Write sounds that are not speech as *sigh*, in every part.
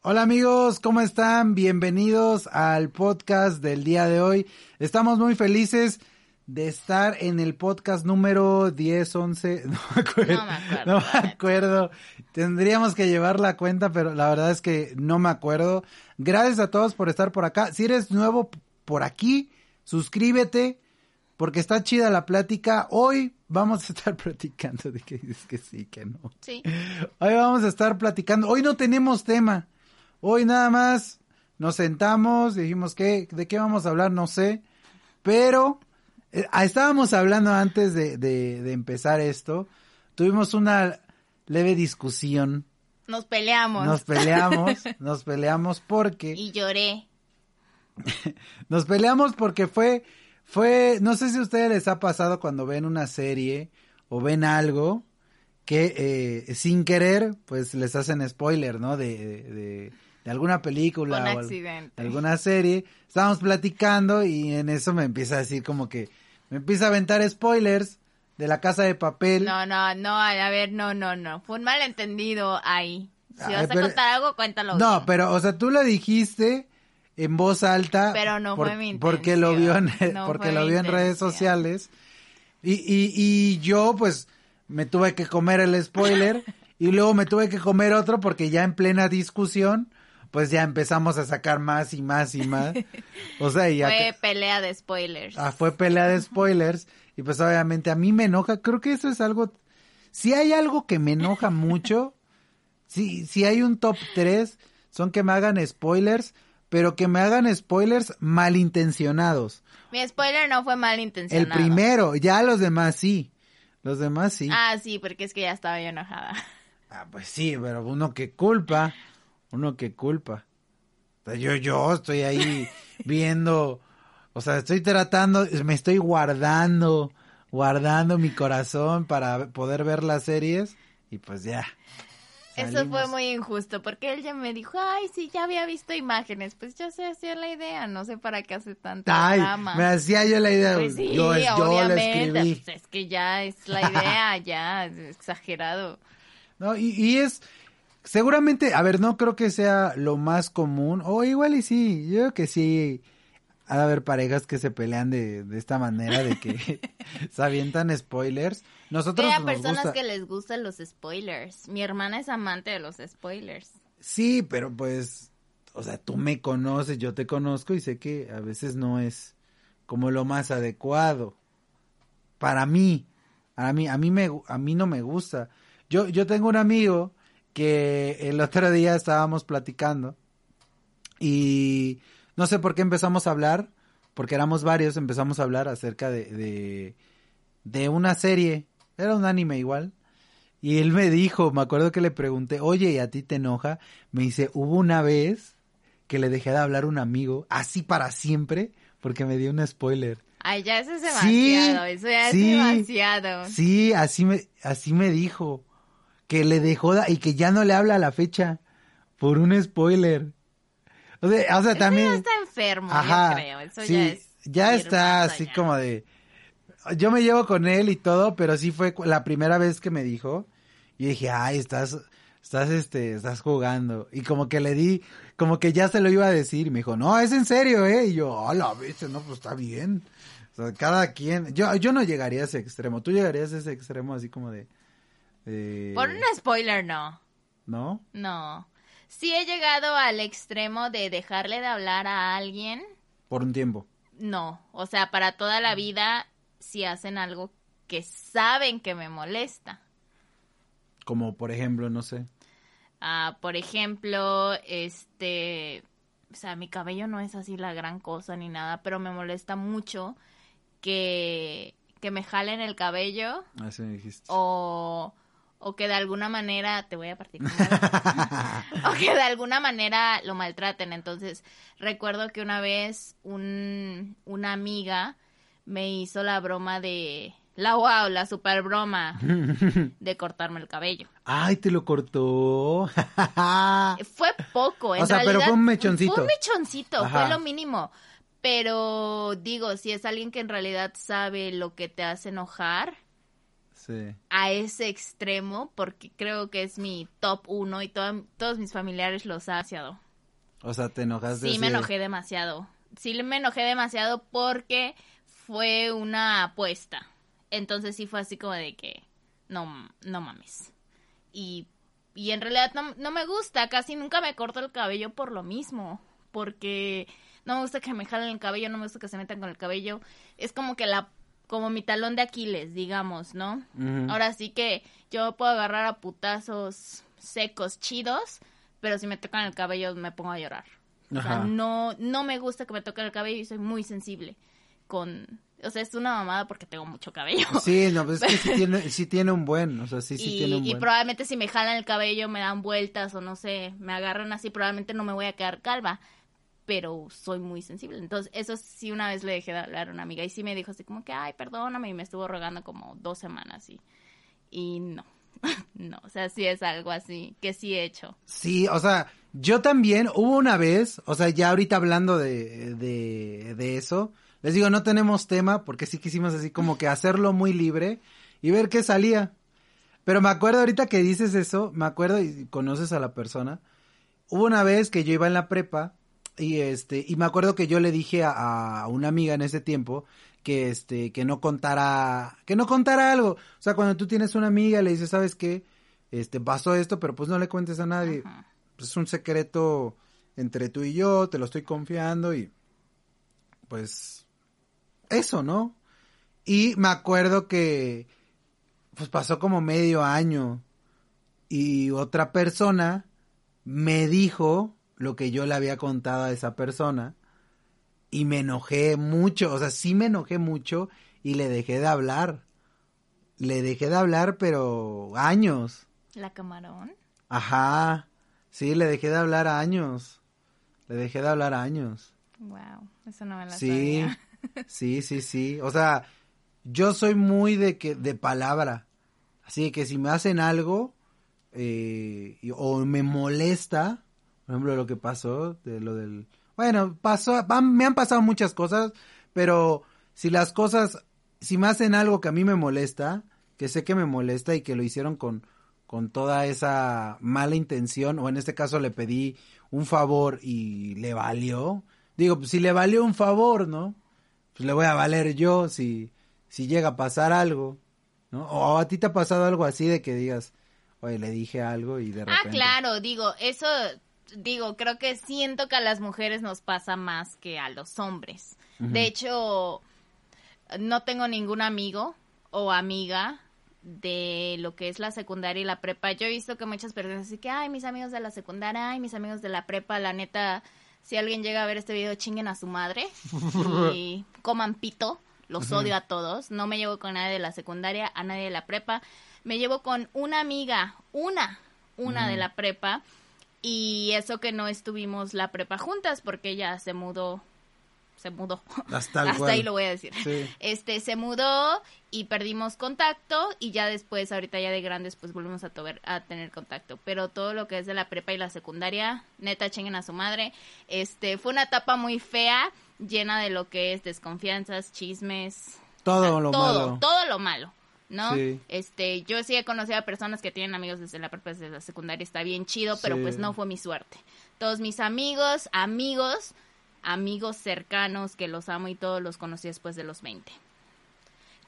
Hola amigos, ¿cómo están? Bienvenidos al podcast del día de hoy. Estamos muy felices de estar en el podcast número 10, 11, *laughs* no me acuerdo. No me acuerdo. No me acuerdo. Tendríamos que llevar la cuenta, pero la verdad es que no me acuerdo. Gracias a todos por estar por acá. Si eres nuevo por aquí, suscríbete porque está chida la plática. Hoy vamos a estar *laughs* platicando de que dices que sí, que no. Sí. Hoy vamos a estar platicando. Hoy no tenemos tema. Hoy nada más nos sentamos, dijimos que de qué vamos a hablar, no sé. Pero eh, ah, estábamos hablando antes de, de, de empezar esto. Tuvimos una leve discusión. Nos peleamos. Nos peleamos, *laughs* nos peleamos porque Y lloré. *laughs* nos peleamos porque fue, fue, no sé si a ustedes les ha pasado cuando ven una serie o ven algo que eh, sin querer, pues les hacen spoiler, ¿no? De, de, de- alguna película o al- accidente. de alguna serie. Estábamos platicando y en eso me empieza a decir como que, me empieza a aventar spoilers de la casa de papel. No, no, no, a ver, no, no, no. Fue un malentendido ahí. Si Ay, vas a pero- contar algo, cuéntalo. No, bien. pero, o sea, tú lo dijiste en voz alta. Pero no fue mi Porque lo vio en, no porque lo vio en redes sociales. Y, y, y yo, pues, me tuve que comer el spoiler. *laughs* y luego me tuve que comer otro porque ya en plena discusión, pues ya empezamos a sacar más y más y más. *laughs* O sea, y ya Fue que- pelea de spoilers. ah, fue pelea de spoilers. Y pues obviamente a mí me enoja. Creo que eso es algo. Si hay algo que me enoja mucho, *laughs* si, si hay un top 3, son que me hagan spoilers, pero que me hagan spoilers malintencionados. Mi spoiler no fue mal El primero, ya los demás sí. Los demás sí. Ah, sí, porque es que ya estaba yo enojada. Ah, pues sí, pero uno que culpa, uno que culpa. O sea, yo, yo estoy ahí *laughs* viendo, o sea, estoy tratando, me estoy guardando, guardando mi corazón para poder ver las series y pues ya. Eso fue muy injusto, porque él ya me dijo, ay, sí, ya había visto imágenes. Pues yo se hacía la idea, no sé para qué hace tanto Ay, drama. me hacía yo la idea, Pues sí, yo, yo obviamente, escribí. pues es que ya es la idea, ya, es exagerado. No, y, y es, seguramente, a ver, no creo que sea lo más común, o igual y sí, yo creo que sí, ha de haber parejas que se pelean de, de esta manera, de que *laughs* se avientan spoilers. Nosotros Hay nos personas gusta, que les gustan los spoilers. Mi hermana es amante de los spoilers. sí, pero pues, o sea, tú me conoces, yo te conozco y sé que a veces no es como lo más adecuado. Para mí, a mí, a mí me, a mí no me gusta. Yo, yo tengo un amigo que el otro día estábamos platicando y no sé por qué empezamos a hablar, porque éramos varios, empezamos a hablar acerca de, de, de una serie, era un anime igual, y él me dijo, me acuerdo que le pregunté, oye, ¿y a ti te enoja? Me dice, hubo una vez que le dejé de hablar a un amigo, así para siempre, porque me dio un spoiler. Ay, ya eso es Sí, demasiado. eso ya sí, es demasiado. Sí, así me, así me dijo, que le dejó y que ya no le habla a la fecha por un spoiler. O sea, o sea Eso también... ya está enfermo, Ajá, yo creo. Eso sí, ya es. ya está así allá. como de... Yo me llevo con él y todo, pero sí fue la primera vez que me dijo. Y dije, ay, estás, estás, este, estás jugando. Y como que le di, como que ya se lo iba a decir. Y me dijo, no, es en serio, ¿eh? Y yo, oh, la bestia, no, pues está bien. O sea, cada quien, yo, yo no llegaría a ese extremo. ¿Tú llegarías a ese extremo así como de... de- Por un spoiler, no. ¿No? No. Sí he llegado al extremo de dejarle de hablar a alguien. Por un tiempo. No. O sea, para toda la vida, si hacen algo que saben que me molesta. Como por ejemplo, no sé. Ah, por ejemplo, este, o sea, mi cabello no es así la gran cosa ni nada, pero me molesta mucho que, que me jalen el cabello Así me dijiste. o, o que de alguna manera te voy a partir *laughs* o que de alguna manera lo maltraten. Entonces, recuerdo que una vez un, una amiga me hizo la broma de la wow, la super broma *laughs* de cortarme el cabello. Ay, te lo cortó. *laughs* fue poco, en O sea, pero fue un mechoncito. Fue un mechoncito, Ajá. fue lo mínimo. Pero digo, si es alguien que en realidad sabe lo que te hace enojar sí. a ese extremo, porque creo que es mi top uno y to- todos mis familiares los ha haciado. O sea, te enojaste. Sí, me enojé demasiado. Sí, me enojé demasiado porque fue una apuesta. Entonces sí fue así como de que no, no mames. Y, y en realidad no, no me gusta, casi nunca me corto el cabello por lo mismo. Porque no me gusta que me jalen el cabello, no me gusta que se metan con el cabello. Es como que la como mi talón de Aquiles, digamos, ¿no? Ahora sí que yo puedo agarrar a putazos secos, chidos, pero si me tocan el cabello me pongo a llorar. O sea, Ajá. no, no me gusta que me toquen el cabello y soy muy sensible con... O sea, es una mamada porque tengo mucho cabello. *laughs* Sí, no, pues es que sí *laughs* tiene, sí tiene un buen, o sea, sí, sí y, tiene un y buen. probablemente si me jalan el cabello, me dan vueltas o no sé, me agarran así, probablemente no me voy a quedar calva, pero soy muy sensible. Entonces, eso sí una vez le dejé de hablar a una amiga y sí me dijo así como que, ay, perdóname, y me estuvo rogando como dos semanas y, y no, *laughs* no, o sea, sí es algo así que sí he hecho. Sí, o sea, yo también, hubo una vez, o sea, ya ahorita hablando de, de, de eso, les digo, no tenemos tema, porque sí quisimos así como que hacerlo muy libre y ver qué salía. Pero me acuerdo ahorita que dices eso, me acuerdo y conoces a la persona. Hubo una vez que yo iba en la prepa y este, y me acuerdo que yo le dije a, a una amiga en ese tiempo que este, que no contara, que no contara algo. O sea, cuando tú tienes una amiga le dices, ¿sabes qué? Este, pasó esto, pero pues no le cuentes a nadie Ajá. pues, es un secreto entre tú y yo, te lo estoy confiando y pues eso, ¿no? Y me acuerdo que pues pasó como medio año y otra persona me dijo lo que yo le había contado a esa persona y me enojé mucho, o sea, sí me enojé mucho y le dejé de hablar. Le dejé de hablar, pero años. La camarón. Ajá. Sí, le dejé de hablar años. Le dejé de hablar años. Wow, eso no me la Sí. sabía. Sí, sí, sí. O sea, yo soy muy de que de palabra. Así que si me hacen algo eh, o me molesta, por ejemplo, lo que pasó de lo del bueno, pasó han- me han pasado muchas cosas, pero si las cosas si me hacen algo que a mí me molesta, que sé que me molesta y que lo hicieron con con toda esa mala intención o en este caso le pedí un favor y le valió. Digo, pues si le valió un favor, ¿no? Pues le voy a valer yo si si llega a pasar algo, ¿no? O a ti te ha pasado algo así de que digas, "Oye, le dije algo y de repente Ah, claro, digo, eso, digo, creo que siento que a las mujeres nos pasa más que a los hombres. De hecho, no tengo ningún amigo o amiga de lo que es la secundaria y la prepa. Yo he visto que muchas personas así que, ay, mis amigos de la secundaria, ay, mis amigos de la prepa, la neta, si alguien llega a ver este video, chinguen a su madre *laughs* y coman pito. Los odio a todos. No me llevo con nadie de la secundaria, a nadie de la prepa. Me llevo con una amiga, una, una de la prepa. Y eso que no estuvimos la prepa juntas porque ella se mudó. Se mudó. *laughs* Hasta ahí lo voy a decir. Sí. Este, se mudó y perdimos contacto y ya después, ahorita ya de grandes, pues volvimos a, tener contacto. Pero todo lo que es de la prepa y la secundaria, neta, chinguen a su madre. Este, fue una etapa muy fea, llena de lo que es desconfianzas, chismes. Todo lo todo, malo. todo lo malo. ¿No? Sí. Este, yo sí he conocido a personas que tienen amigos desde la prepa, desde la secundaria, está bien chido, pero Sí. pues no fue mi suerte. Todos mis amigos, amigos, amigos cercanos que los amo y todos los conocí después de los 20.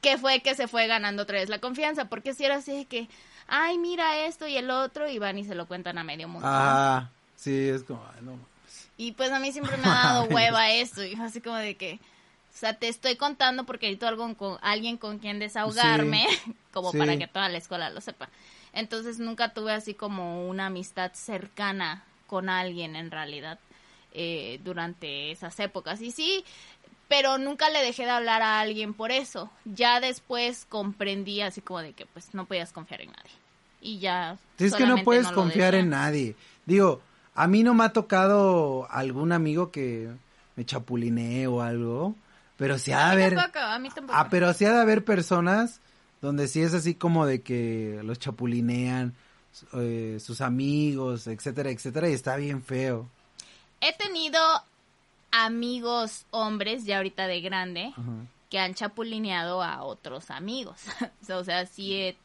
Que fue que se fue ganando otra vez la confianza, porque si era así de que, ay, mira esto y el otro, y van y se lo cuentan a medio mundo. Ah, sí, es como, ay, no. Y pues a mí siempre me ha *laughs* dado hueva eso, y así como de que, o sea, te estoy contando porque necesito algo con, alguien con quien desahogarme, *laughs* como Sí. para que toda la escuela lo sepa. Entonces nunca tuve así como una amistad cercana con alguien en realidad eh, durante esas épocas. Y sí, pero nunca le dejé de hablar a alguien por eso. Ya después comprendí así como de que pues no podías confiar en nadie. y ya. Sí, es que no puedes confiar en nadie. Digo, a mí no me ha tocado algún amigo que me chapulinee o algo, pero sí ha de haber... tampoco, a mí tampoco. Ah, pero sí ha de haber personas donde sí es así como de que los chapulinean eh, sus amigos, etcétera, etcétera, y está bien feo. He tenido amigos hombres, ya ahorita de grande, Ajá. que han chapulineado a otros amigos. *laughs* o sea, sí he,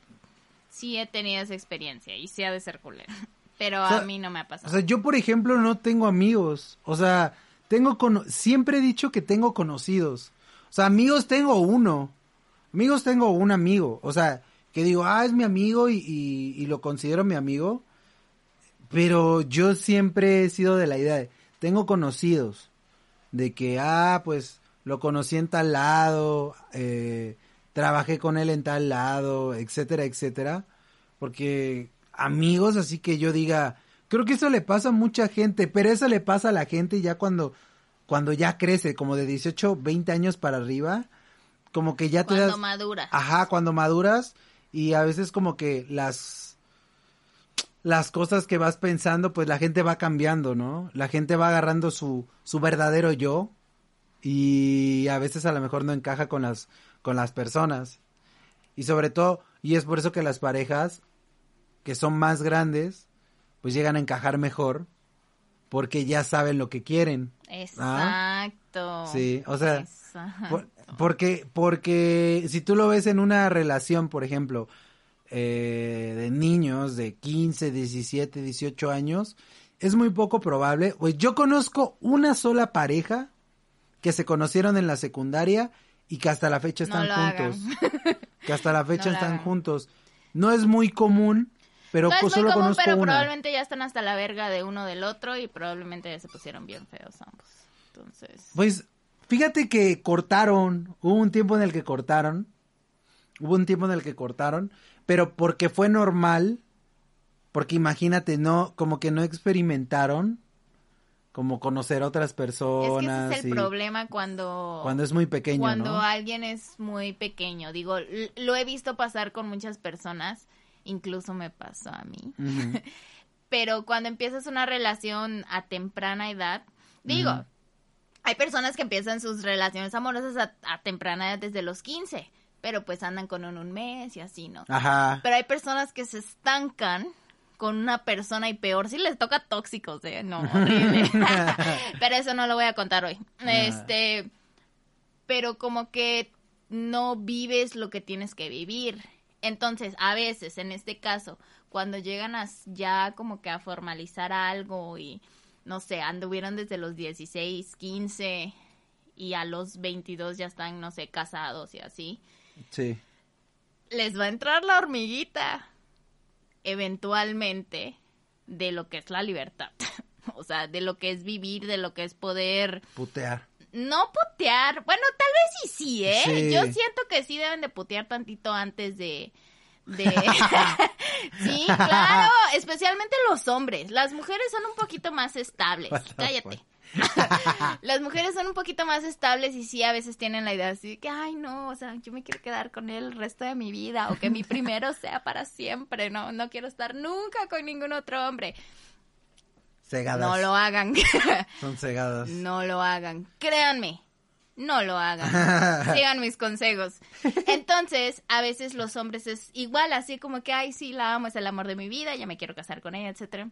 sí he tenido esa experiencia y sí ha de ser culero. Pero O sea, a mí no me ha O pasado. sea, yo por ejemplo no tengo amigos, o sea, tengo cono- siempre he dicho que tengo conocidos. O sea, amigos tengo uno. Amigos tengo un amigo, o sea, que digo, ah, es mi amigo y lo considero mi amigo. Pero yo siempre he sido de la idea de, tengo conocidos, de que, ah, pues lo conocí en tal lado, eh, trabajé con él en tal lado, etcétera, etcétera. Porque amigos, así que yo diga, creo que eso le pasa a mucha gente, pero eso le pasa a la gente ya cuando, cuando ya crece, como de 18, 20 años para arriba, como que ya te Cuando das... madura. Ajá, cuando maduras y a veces como que las las cosas que vas pensando, pues la gente va cambiando, ¿no? La gente va agarrando su su verdadero yo y a veces a lo mejor no encaja con las con las personas. Y sobre todo, y es por eso que las parejas que son más grandes pues llegan a encajar mejor porque ya saben lo que quieren. Exacto. Sí, o sea, Exacto. Por- porque, porque si tú lo ves en una relación, por ejemplo, eh, de niños de 15, 17, 18 años, es muy poco probable. Pues yo conozco una sola pareja que se conocieron en la secundaria y que hasta la fecha están juntos. Que hasta la *laughs* fecha No están hagan. juntos. No es muy común, pero no es muy solo común, conozco pero una. probablemente ya están hasta la verga de uno del otro y probablemente ya se pusieron bien feos ambos. Entonces, Pues fíjate que cortaron, hubo un tiempo en el que cortaron, hubo un tiempo en el que cortaron, pero porque fue normal, porque imagínate, no, como que no experimentaron, como conocer a otras es que personas. ese es el y- problema cuando Cuando es muy pequeño, cuando ¿no? alguien es muy pequeño. Digo, lo he visto pasar con muchas personas, incluso me pasó a mí. *laughs* Pero cuando empiezas una relación a temprana edad, digo, hay personas que empiezan sus relaciones amorosas a, a temprana edad desde los 15, pero pues andan con uno un mes y así, ¿no? Ajá. Pero hay personas que se estancan con una persona y peor si les toca tóxicos, ¿eh? No, horrible. *laughs* *laughs* pero eso no lo voy a contar hoy. Este, pero como que no vives lo que tienes que vivir. Entonces, a veces, en este caso, cuando llegan a ya como que a formalizar algo y, no sé, anduvieron desde los 16, 15 y a los 22 ya están, no sé, casados y así Sí. les va a entrar la hormiguita eventualmente de lo que es la libertad. *laughs* o sea, de lo que es vivir, de lo que es poder Putear. No putear. Bueno, tal vez sí sí, ¿eh? Sí. Yo siento que sí deben de putear tantito antes de de *laughs* *laughs* Sí, claro, especialmente los hombres. Las mujeres son un poquito más estables. Cállate. *laughs* Las mujeres son un poquito más estables y sí a veces tienen la idea así de que, ay no, o sea, yo me quiero quedar con él el resto de mi vida o que mi primero sea para siempre, no, no quiero estar nunca con ningún otro hombre. Cegadas. No lo hagan, *laughs* Son cegadas. no lo hagan, créanme, no lo hagan, *laughs* sigan mis consejos. Entonces, a veces los hombres es igual, así como que, ay sí, la amo, es el amor de mi vida, ya me quiero casar con ella, etcétera.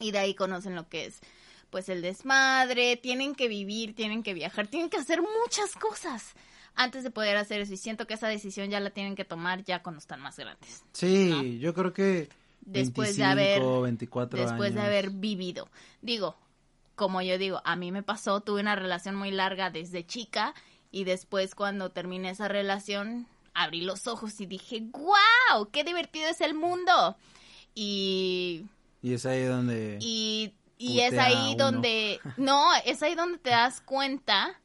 Y de ahí conocen lo que es pues el desmadre, tienen que vivir, tienen que viajar, tienen que hacer muchas cosas antes de poder hacer eso. Y siento que esa decisión ya la tienen que tomar ya cuando están más grandes. Sí, yo creo que Después de 25, haber- 24 Después de años. haber vivido. Digo, como yo digo, a mí me pasó, tuve una relación muy larga desde chica y después cuando terminé esa relación abrí los ojos y dije, wow, qué divertido es el mundo. Y Y es ahí donde... y, y es ahí donde, no, es ahí donde te das cuenta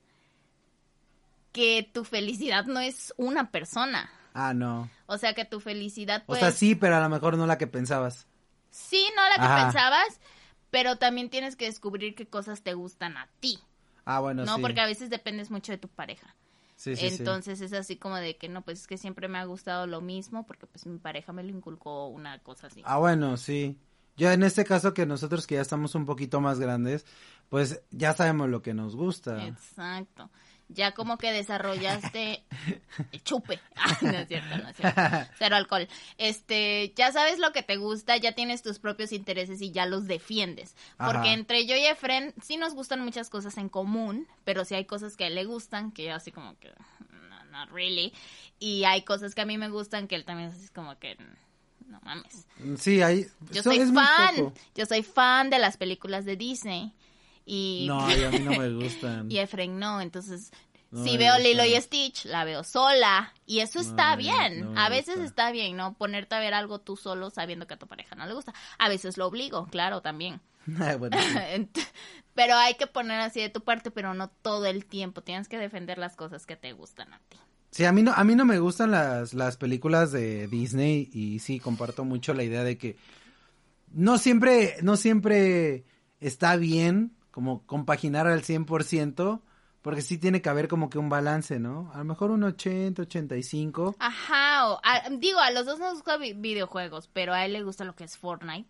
que tu felicidad no es una persona. Ah, no. O sea, que tu felicidad O pues sea, sí, pero a lo mejor no la que pensabas. sí, no la que Ajá. pensabas, pero también tienes que descubrir qué cosas te gustan a ti, Ah, bueno, ¿no? sí. Porque a veces dependes mucho de tu pareja. Sí, sí, sí. Entonces es así como de que no, pues es que siempre me ha gustado lo mismo porque pues mi pareja me lo inculcó una cosa así. Ah, bueno, sí. Yo en este caso que nosotros que ya estamos un poquito más grandes, pues ya sabemos lo que nos gusta. Exacto. Ya como que desarrollaste *laughs* chupe. *laughs* Ah, no es cierto, no es cierto. *laughs* Cero alcohol. Este, ya sabes lo que te gusta, ya tienes tus propios intereses y ya los defiendes. Porque Ajá. entre yo y Efren sí nos gustan muchas cosas en común, pero sí hay cosas que a él le gustan que yo así como que no, not really. Y hay cosas que a mí me gustan que él también es así como que no mames. Sí, hay. Yo soy fan, yo soy fan de las películas de Disney. Y No, y a mí no me gustan. *laughs* y Efren no, entonces No si veo Lilo y. Stitch, la veo sola y eso está bien. no a veces está bien, ¿no? Ponerte a ver algo tú solo sabiendo que a tu pareja no le gusta. A veces lo obligo, claro, también. *laughs* bueno, sí. *laughs* Ent- pero hay que poner así de tu parte, pero no todo el tiempo. Tienes que defender las cosas que te gustan a ti. Sí, a mí no, a mí no me gustan las, las películas de Disney y sí, comparto mucho la idea de que no siempre, no siempre está bien como compaginar al 100%, porque sí tiene que haber como que un balance, ¿no? A lo mejor un 80, 85. Ajá, o- a- digo, a los dos nos gustan vi- videojuegos, pero a él le gusta lo que es Fortnite.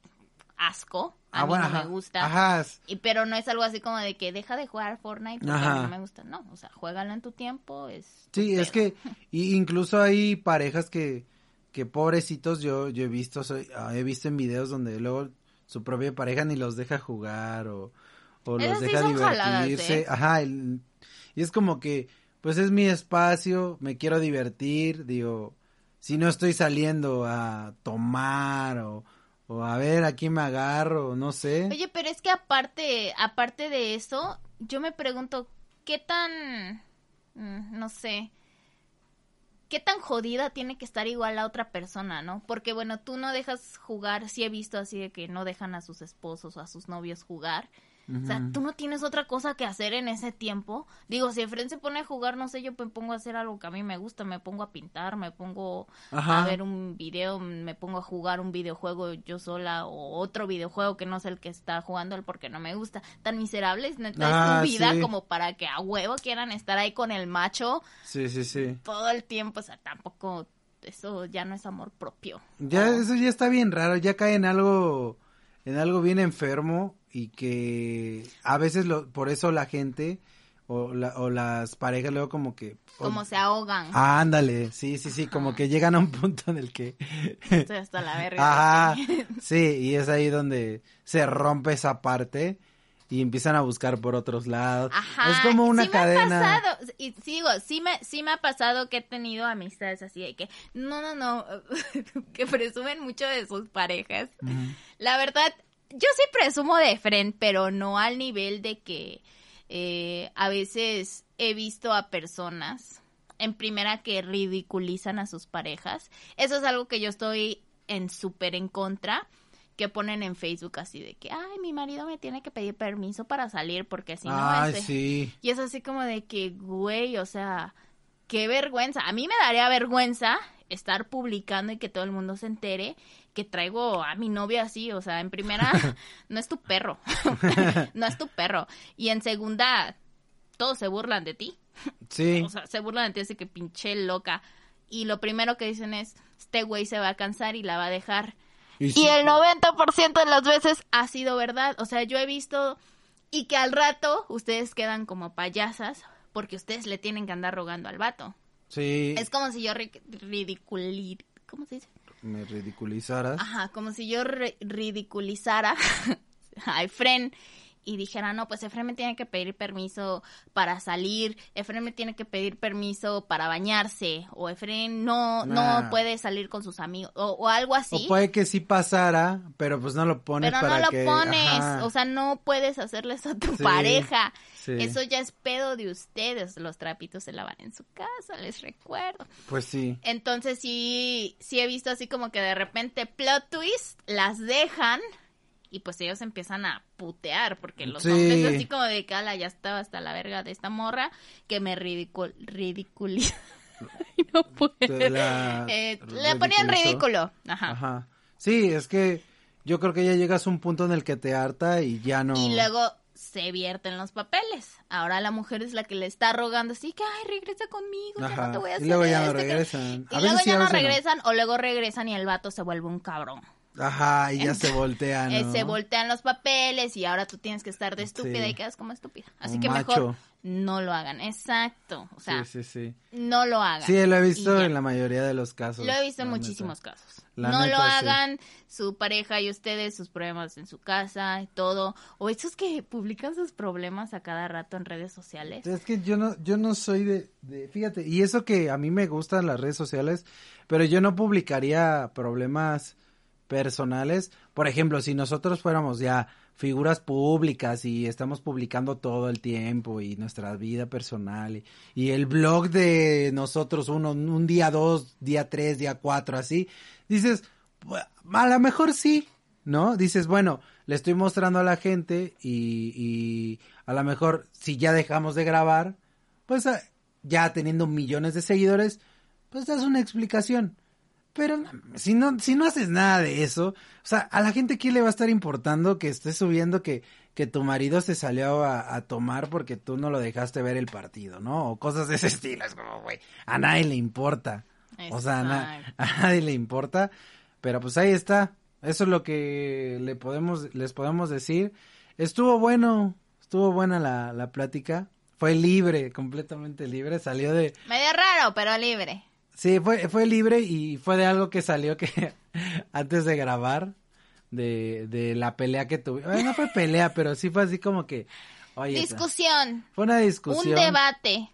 Asco. A Ah, mí bueno, no ajá. me gusta. Ajá, Y, pero no es algo así como de que deja de jugar Fortnite porque Ajá. no me gusta. No, o sea, juégalo en tu tiempo. Es Sí, es que y incluso hay parejas que, que pobrecitos yo, yo he visto, soy, ah, he visto en videos donde luego su propia pareja ni los deja jugar o, o Esas los deja divertirse. ¿eh? Ajá, el- y es como que, pues es mi espacio, me quiero divertir, digo, si no estoy saliendo a tomar o, o a ver a quién me agarro, no sé. Oye, pero es que aparte, aparte de eso, yo me pregunto, ¿qué tan, mm, no sé, qué tan jodida tiene que estar igual la otra persona, ¿no? Porque bueno, tú no dejas jugar, sí he visto así de que no dejan a sus esposos o a sus novios jugar. O sea, tú no tienes otra cosa que hacer en ese tiempo. Digo, si Efren se pone a jugar, no sé, yo me pongo a hacer algo que a mí me gusta, me pongo a pintar, me pongo Ajá. a ver un video, me pongo a jugar un videojuego yo sola o otro videojuego que no sé el que está jugando él porque no me gusta. Tan miserables, neta, Ah, es su vida sí. como para que a huevo quieran estar ahí con el macho Sí, sí, sí. todo el tiempo. O sea, tampoco, eso ya no es amor propio. Ya, eso ya está bien raro, ya cae en algo, en algo bien enfermo y que a veces lo, por eso la gente o, la- o las parejas luego como que... o- como se ahogan. Ah, ándale, sí, sí, sí, como que llegan a un punto en el que... Estoy hasta la verga. Ajá, *laughs* sí, y es ahí donde se rompe esa parte y empiezan a buscar por otros lados. Ajá. Es como una sí cadena. Me ha pasado, y sigo, sí me, sí me ha pasado que he tenido amistades así de que, no, no, no, *laughs* que presumen mucho de sus parejas. La verdad, yo sí presumo de frente, pero no al nivel de que eh, a veces he visto a personas en primera que ridiculizan a sus parejas. Eso es algo que yo estoy en súper en contra que ponen en Facebook así de que, ay, mi marido me tiene que pedir permiso para salir porque si no, Ay, este-". sí. Y es así como de que, güey, o sea, qué vergüenza. A mí me daría vergüenza estar publicando y que todo el mundo se entere que traigo a mi novia así, o sea, en primera, *laughs* *laughs* no es tu perro, *laughs* no es tu perro. Y en segunda, todos se burlan de ti. Sí. O sea, se burlan de ti, así que pinche loca. Y lo primero que dicen es, este güey se va a cansar y la va a dejar. Y Y sí. el 90% de las veces ha sido verdad. O sea, yo he visto y que al rato ustedes quedan como payasas porque ustedes le tienen que andar rogando al vato. Sí. Es como si yo ri- ridiculir... ¿Cómo se dice? Me ridiculizaras. Ajá, como si yo ri- ridiculizara *laughs* a Efren y dijera, no, pues Efren me tiene que pedir permiso para salir, Efren me tiene que pedir permiso para bañarse, o Efren no, Nah. no puede salir con sus amigos, o, o algo así. O puede que sí pasara, pero pues no lo pones Pero para no lo que... pones, ajá. o sea, no puedes hacerles a tu Sí, pareja. sí. Eso ya es pedo de ustedes. Los trapitos se lavan en su casa, les recuerdo. Pues sí. Entonces sí, sí he visto así como que de repente plot twist, las dejan y pues ellos empiezan a putear porque los Sí. hombres así como de cala ya estaba hasta la verga de esta morra que me ridicul ridiculiza. *laughs* No puedo. Te la *laughs* Eh, le ponían ridículo. Ajá. Ajá. Sí, es que yo creo que ya llegas a un punto en el que te harta y ya no. Y luego se vierten los papeles. Ahora la mujer es la que le está rogando así que, ay, regresa conmigo, ya no te voy a hacer Y luego ya no esto, que-". regresan. A Y luego sí, ya no. regresan o luego regresan y el vato se vuelve un cabrón. Ajá, y ya se voltean. Eh, se voltean los papeles y ahora tú tienes que estar de estúpida Sí. y quedas como estúpida. Así que macho. mejor no lo hagan. Exacto. O sea, sí, sí, sí. no lo hagan. Sí, lo he visto en la mayoría de los casos. Lo he visto en muchísimos neta. casos. La no lo neta, hagan, su pareja y ustedes, sus problemas en su casa y todo. O esos que publican sus problemas a cada rato en redes sociales. Es que yo no, yo no soy de, de, fíjate, y eso que a mí me gustan las redes sociales, pero yo no publicaría problemas personales. Por ejemplo, si nosotros fuéramos ya figuras públicas y estamos publicando todo el tiempo y nuestra vida personal y, y el blog de nosotros uno, un día dos, día tres, día cuatro, así, dices, "Bu- a lo mejor sí, ¿no? Dices, bueno, le estoy mostrando a la gente y, y a lo mejor si ya dejamos de grabar, pues ah, ya teniendo millones de seguidores, pues das una explicación. Pero si no, si no haces nada de eso, o sea, a la gente quién le va a estar importando que estés subiendo que, que tu marido se salió a, a tomar porque tú no lo dejaste ver el partido, ¿no? O cosas de ese *laughs* estilo, es como, güey, a nadie le importa. O sea, a, na- *laughs* a nadie le importa, pero pues ahí está. Eso es lo que le podemos, les podemos decir. Estuvo bueno, estuvo buena la, la plática. Fue libre, completamente libre. Salió de, Medio raro, pero libre. Sí, fue, fue libre y fue de algo que salió que *laughs* antes de grabar, de, de la pelea que tuvimos. Bueno, no fue *laughs* pelea, pero sí fue así como que, oye, Discusión. fue una discusión. Un debate.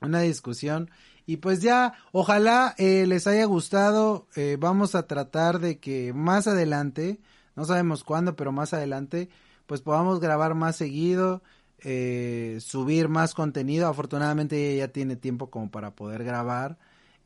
Una discusión. Y pues ya, ojalá eh, les haya gustado. eh, vamos a tratar de que más adelante, no sabemos cuándo, pero más adelante, pues podamos grabar más seguido, eh, subir más contenido. Afortunadamente ella ya tiene tiempo como para poder grabar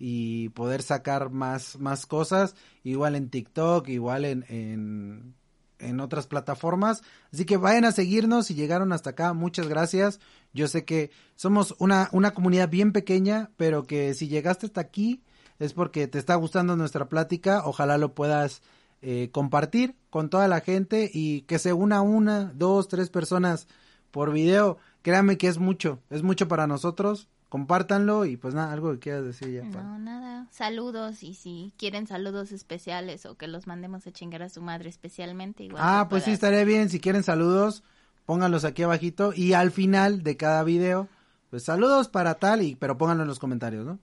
y poder sacar más, más cosas, igual en TikTok, igual en, en, en otras plataformas. Así que vayan a seguirnos si llegaron hasta acá. Muchas gracias. Yo sé que somos una, una comunidad bien pequeña, pero que si llegaste hasta aquí es porque te está gustando nuestra plática. Ojalá lo puedas eh, compartir con toda la gente y que se una una, dos, tres personas por video. Créanme que es mucho, es mucho para nosotros. Compártanlo y pues nada, algo que quieras decir ya. para- No, nada. Saludos y si quieren saludos especiales o que los mandemos a chingar a su madre especialmente, igual. Ah, pues sí, estaría bien. Si quieren saludos, pónganlos aquí abajito. Y al final de cada video, pues saludos para tal, y pero pónganlo en los comentarios, ¿no?